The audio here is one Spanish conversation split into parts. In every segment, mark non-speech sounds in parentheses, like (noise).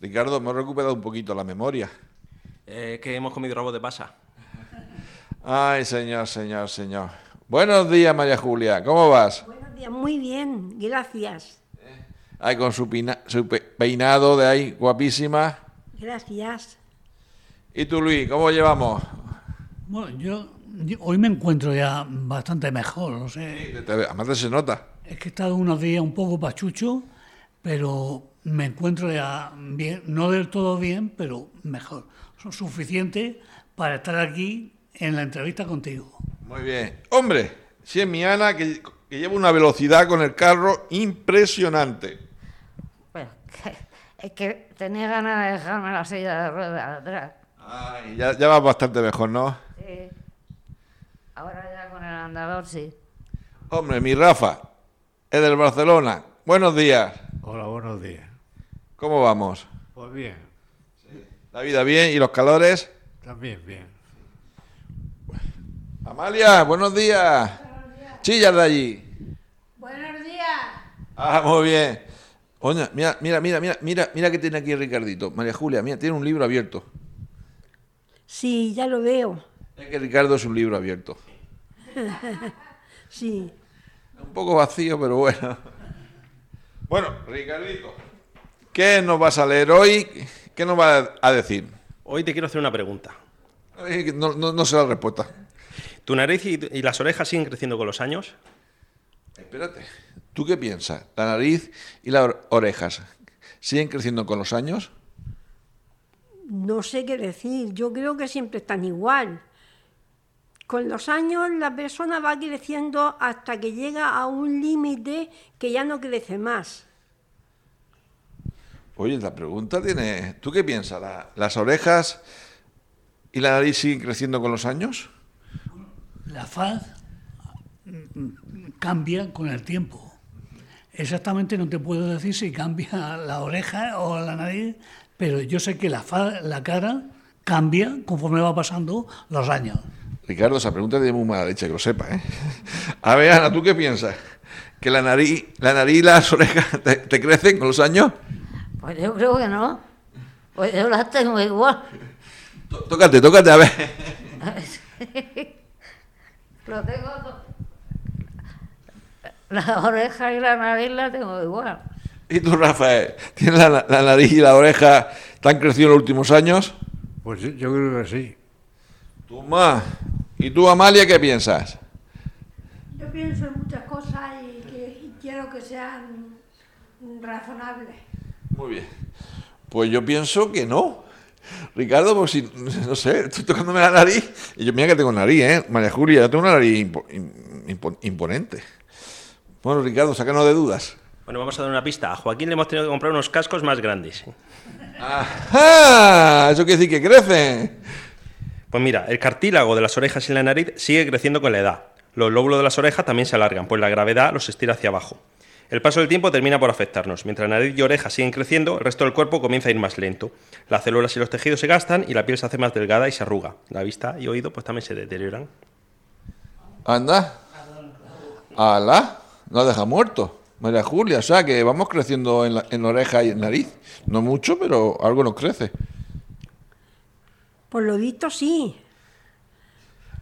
Ricardo, hemos recuperado un poquito la memoria. Eh, que hemos comido rabo de pasa. Ay, señor, señor, señor. Buenos días, María Julia, ¿cómo vas? Buenos días, muy bien, gracias. Ay, con su, pina- su pe- peinado de ahí, guapísima. Gracias. ¿Y tú, Luis, cómo llevamos? Bueno, yo, yo hoy me encuentro ya bastante mejor, no sé. Te- te- Además te se nota. Es que he estado unos días un poco pachucho, pero me encuentro ya bien, no del todo bien, pero mejor. Son suficiente para estar aquí en la entrevista contigo. Muy bien. Hombre, si es mi Ana, que, que lleva una velocidad con el carro impresionante. Pues que, es que tenía ganas de dejarme la silla de ruedas atrás. Ay, ya, ya vas bastante mejor, ¿no? Sí. Ahora ya con el andador sí. Hombre, mi Rafa, es del Barcelona. Buenos días. Hola, buenos días. ¿Cómo vamos? Pues bien, ¿La vida bien y los calores? también bien. Amalia, buenos días. Chillas de allí. Buenos días. Ah, muy bien. Oye, mira, mira, mira, mira, mira, mira que tiene aquí Ricardito. María Julia, mira, tiene un libro abierto. Sí, ya lo veo. Es que Ricardo es un libro abierto. (laughs) Sí. Un poco vacío, pero bueno. Bueno, Ricardito, ¿qué nos vas a leer hoy? ¿Qué nos vas a decir? Hoy te quiero hacer una pregunta. No, no, no sé la respuesta. ¿Tu nariz y, y las orejas siguen creciendo con los años? Espérate, ¿tú qué piensas? ¿La nariz y las or- orejas siguen creciendo con los años? No sé qué decir. Yo creo que siempre están igual. Con los años la persona va creciendo hasta que llega a un límite que ya no crece más. Oye, la pregunta tiene... ¿Tú qué piensas? ¿La- ¿Las orejas y la nariz siguen creciendo con los años? La faz cambia con el tiempo. Exactamente no te puedo decir si cambia la oreja o la nariz, pero yo sé que la, faz, la cara cambia conforme va pasando los años. Ricardo, esa pregunta tiene muy mala leche, que lo sepa, ¿eh? A ver, Ana, ¿tú qué piensas? ¿Que la nariz, la nariz y las orejas te, te crecen con los años? Pues yo creo que no. Pues yo las tengo igual. Tó- Tócate, tócate, a ver. (laughs) Lo tengo todo. Las orejas y la nariz las tengo igual. ¿Y tú, Rafael? ¿Tienes la, la nariz y la oreja tan crecido en los últimos años? Pues yo- yo creo que sí. Tú más. ¿Y tú, Amalia, qué piensas? Yo pienso en muchas cosas y, que- y quiero que sean razonables. Muy bien. Pues yo pienso que no. Ricardo, pues si, no sé, estoy tocándome la nariz. Y yo, mira que tengo nariz, ¿eh? María Julia, yo tengo una nariz impo- im- impo- imponente. Bueno, Ricardo, sácanos de dudas. Bueno, vamos a dar una pista. A Joaquín le hemos tenido que comprar unos cascos más grandes. ¡Ajá! Eso quiere decir que crecen. Pues mira, el cartílago de las orejas y la nariz sigue creciendo con la edad. Los lóbulos de las orejas también se alargan, pues la gravedad los estira hacia abajo. El paso del tiempo termina por afectarnos. Mientras la nariz y orejas siguen creciendo, el resto del cuerpo comienza a ir más lento. Las células y los tejidos se gastan y la piel se hace más delgada y se arruga. La vista y oído pues también se deterioran. Anda. ¡Hala! Nos deja muerto. María Julia, o sea que vamos creciendo en, la, en oreja y en nariz. No mucho, pero algo nos crece. Por lo visto sí.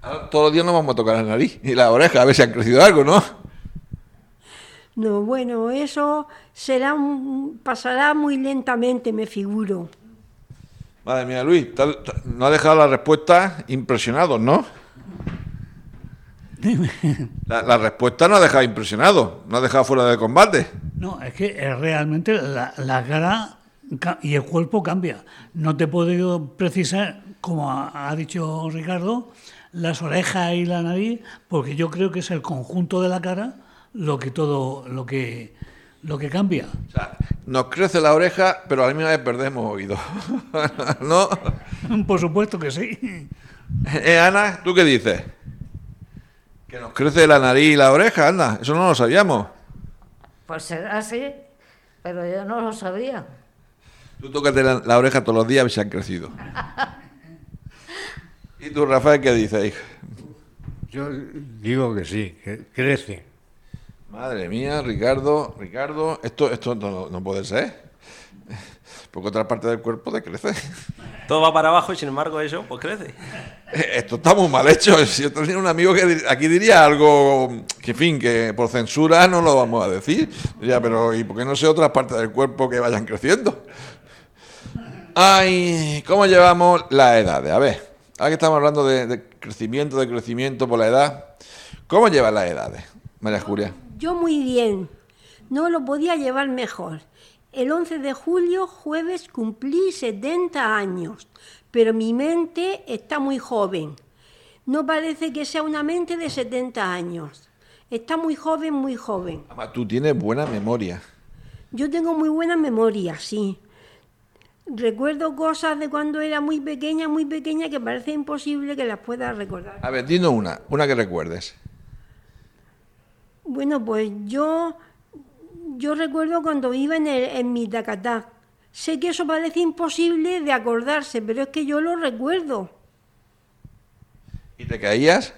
Ahora, todos los días nos vamos a tocar la nariz y la oreja, a ver si han crecido algo, ¿no? No, bueno, eso será un- pasará muy lentamente, me figuro. Madre mía, Luis, te ha- dejado la respuesta impresionados, ¿no? (laughs) La, la respuesta nos ha dejado impresionados, nos ha dejado fuera de combate. No, es que realmente la, la cara ca- y el cuerpo cambia. No te puedo precisar, como ha, ha dicho Ricardo, las orejas y la nariz, porque yo creo que es el conjunto de la cara lo que todo, lo que, lo que cambia. O sea, nos crece la oreja, pero a la misma vez perdemos oído. (laughs) ¿No? Por supuesto que sí. Eh, Ana, ¿tú qué dices? Que nos crece la nariz y la oreja, anda, eso no lo sabíamos. Pues será así, pero yo no lo sabía. Tú tócate la, la oreja todos los días y se han crecido. (laughs) ¿Y tú, Rafael, qué dices, hijo? Yo digo que sí, que crece. Madre mía, Ricardo, Ricardo, esto, esto no, no puede ser. Porque otra parte del cuerpo te crece. Todo va para abajo y sin embargo eso pues crece. Esto está muy mal hecho. Si yo tenía un amigo que aquí diría algo que, en fin, que por censura no lo vamos a decir. Diría, pero ¿y por qué no sé otras partes del cuerpo que vayan creciendo? Ay, ¿cómo llevamos las edades? A ver, ahora que estamos hablando de, de crecimiento, de crecimiento por la edad, ¿cómo llevan las edades, María Julia? Yo muy bien, no lo podía llevar mejor. El 11 de julio, jueves, cumplí 70 años, pero mi mente está muy joven. No parece que sea una mente de 70 años. Está muy joven, muy joven. Además, tú tienes buena memoria. Yo tengo muy buena memoria, sí. Recuerdo cosas de cuando era muy pequeña, muy pequeña, que parece imposible que las pueda recordar. A ver, dinos una, una que recuerdes. Bueno, pues yo, yo recuerdo cuando iba en, el, en mi tacatá. Sé que eso parece imposible de acordarse, pero es que yo lo recuerdo. ¿Y te caías?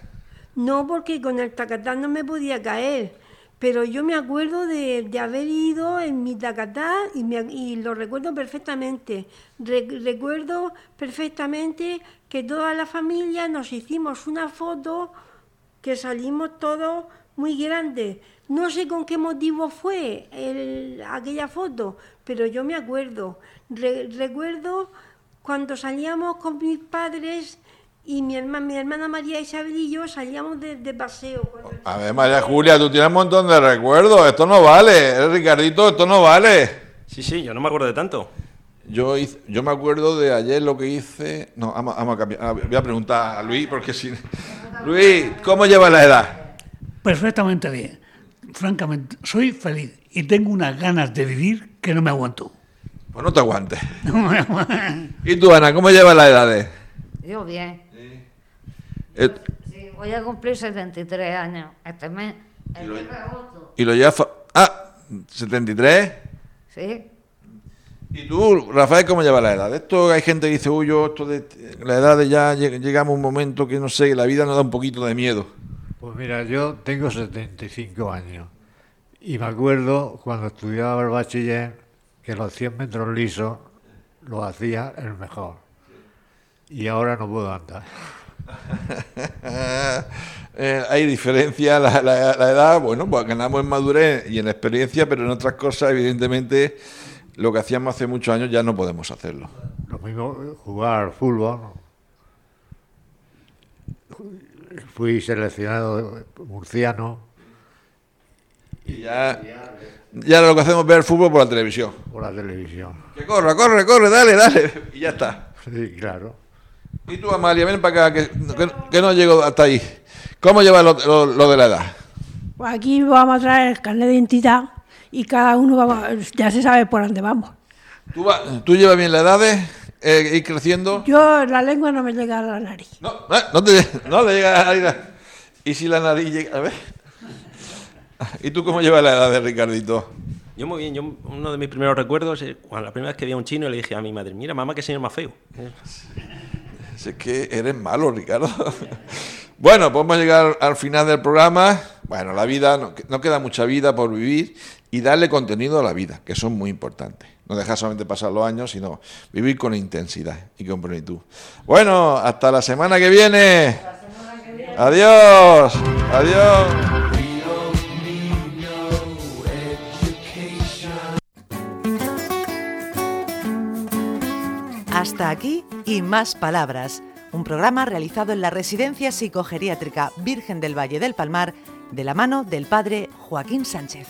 No, porque con el tacatá no me podía caer, pero yo me acuerdo de, de haber ido en mi tacatá y, me- y lo recuerdo perfectamente. Re- recuerdo perfectamente que toda la familia nos hicimos una foto que salimos todos muy grandes. No sé con qué motivo fue el- aquella foto, pero yo me acuerdo. Re- recuerdo cuando salíamos con mis padres y mi, herma- mi hermana María Isabel y yo salíamos de, de paseo. A ver, María Julia, tú tienes un montón de recuerdos. Esto no vale, eh, Ricardito, esto no vale. Sí, sí, yo no me acuerdo de tanto. Yo, hice- yo me acuerdo de ayer lo que hice. No, vamos, vamos a cambiar. Ah, Voy a preguntar a Luis, porque si. Luis, ¿cómo lleva la edad? Perfectamente bien. Francamente, soy feliz y tengo unas ganas de vivir que no me aguanto. Pues no te aguantes. (laughs) ¿Y tú, Ana, cómo llevas las edades? Yo bien. Eh, Sí, voy a cumplir 73 años este mes. El 10 de agosto. ¿Y lo llevas.? Ah, 73. Sí. ¿Y tú, Rafael, cómo llevas la edad? Esto hay gente que dice, uy, yo, esto de la edad de ya lleg- llegamos a un momento que no sé, la vida nos da un poquito de miedo. Pues mira, yo tengo 75 años y me acuerdo cuando estudiaba el bachiller que los 100 metros lisos los hacía el mejor. Y ahora no puedo andar. (laughs) Eh, hay diferencia, la, la- la edad, bueno, pues ganamos en madurez y en experiencia, pero en otras cosas, evidentemente, lo que hacíamos hace muchos años ya no podemos hacerlo. Lo mismo eh, jugar fútbol. Fui seleccionado murciano Y ya, ya lo que hacemos es ver el fútbol por la televisión. por la televisión. Que corra, corre, corre, dale, dale. Y ya está. Sí, claro. Y tú, Amalia, ven para acá, que, que, que no llego hasta ahí. ¿Cómo lleva lo, lo- lo de la edad? Pues aquí vamos a traer el carnet de identidad y cada uno vamos- ya se sabe por dónde vamos. ¿Tú, va- tú llevas bien la edad de eh, ir creciendo? Yo la lengua no me llega a la nariz. No, eh, no, te, no le llega a la nariz. ¿Y si la nariz llega? A ver. ¿Y tú cómo llevas la edad de Ricardito? Yo muy bien, yo uno de mis primeros recuerdos es cuando la primera vez que vi a un chino le dije a mi madre, mira mamá qué señor más feo. Si es que eres malo, Ricardo. Bueno, podemos llegar al final del programa. Bueno, la vida, no, no queda mucha vida por vivir y darle contenido a la vida, que son muy importantes. No dejar solamente pasar los años, sino vivir con intensidad y con plenitud. Bueno, hasta la semana que viene. Adiós. Adiós. Hasta aquí y más palabras. Un programa realizado en la Residencia Psicogeriátrica Virgen del Valle del Palmar de la mano del padre Joaquín Sánchez.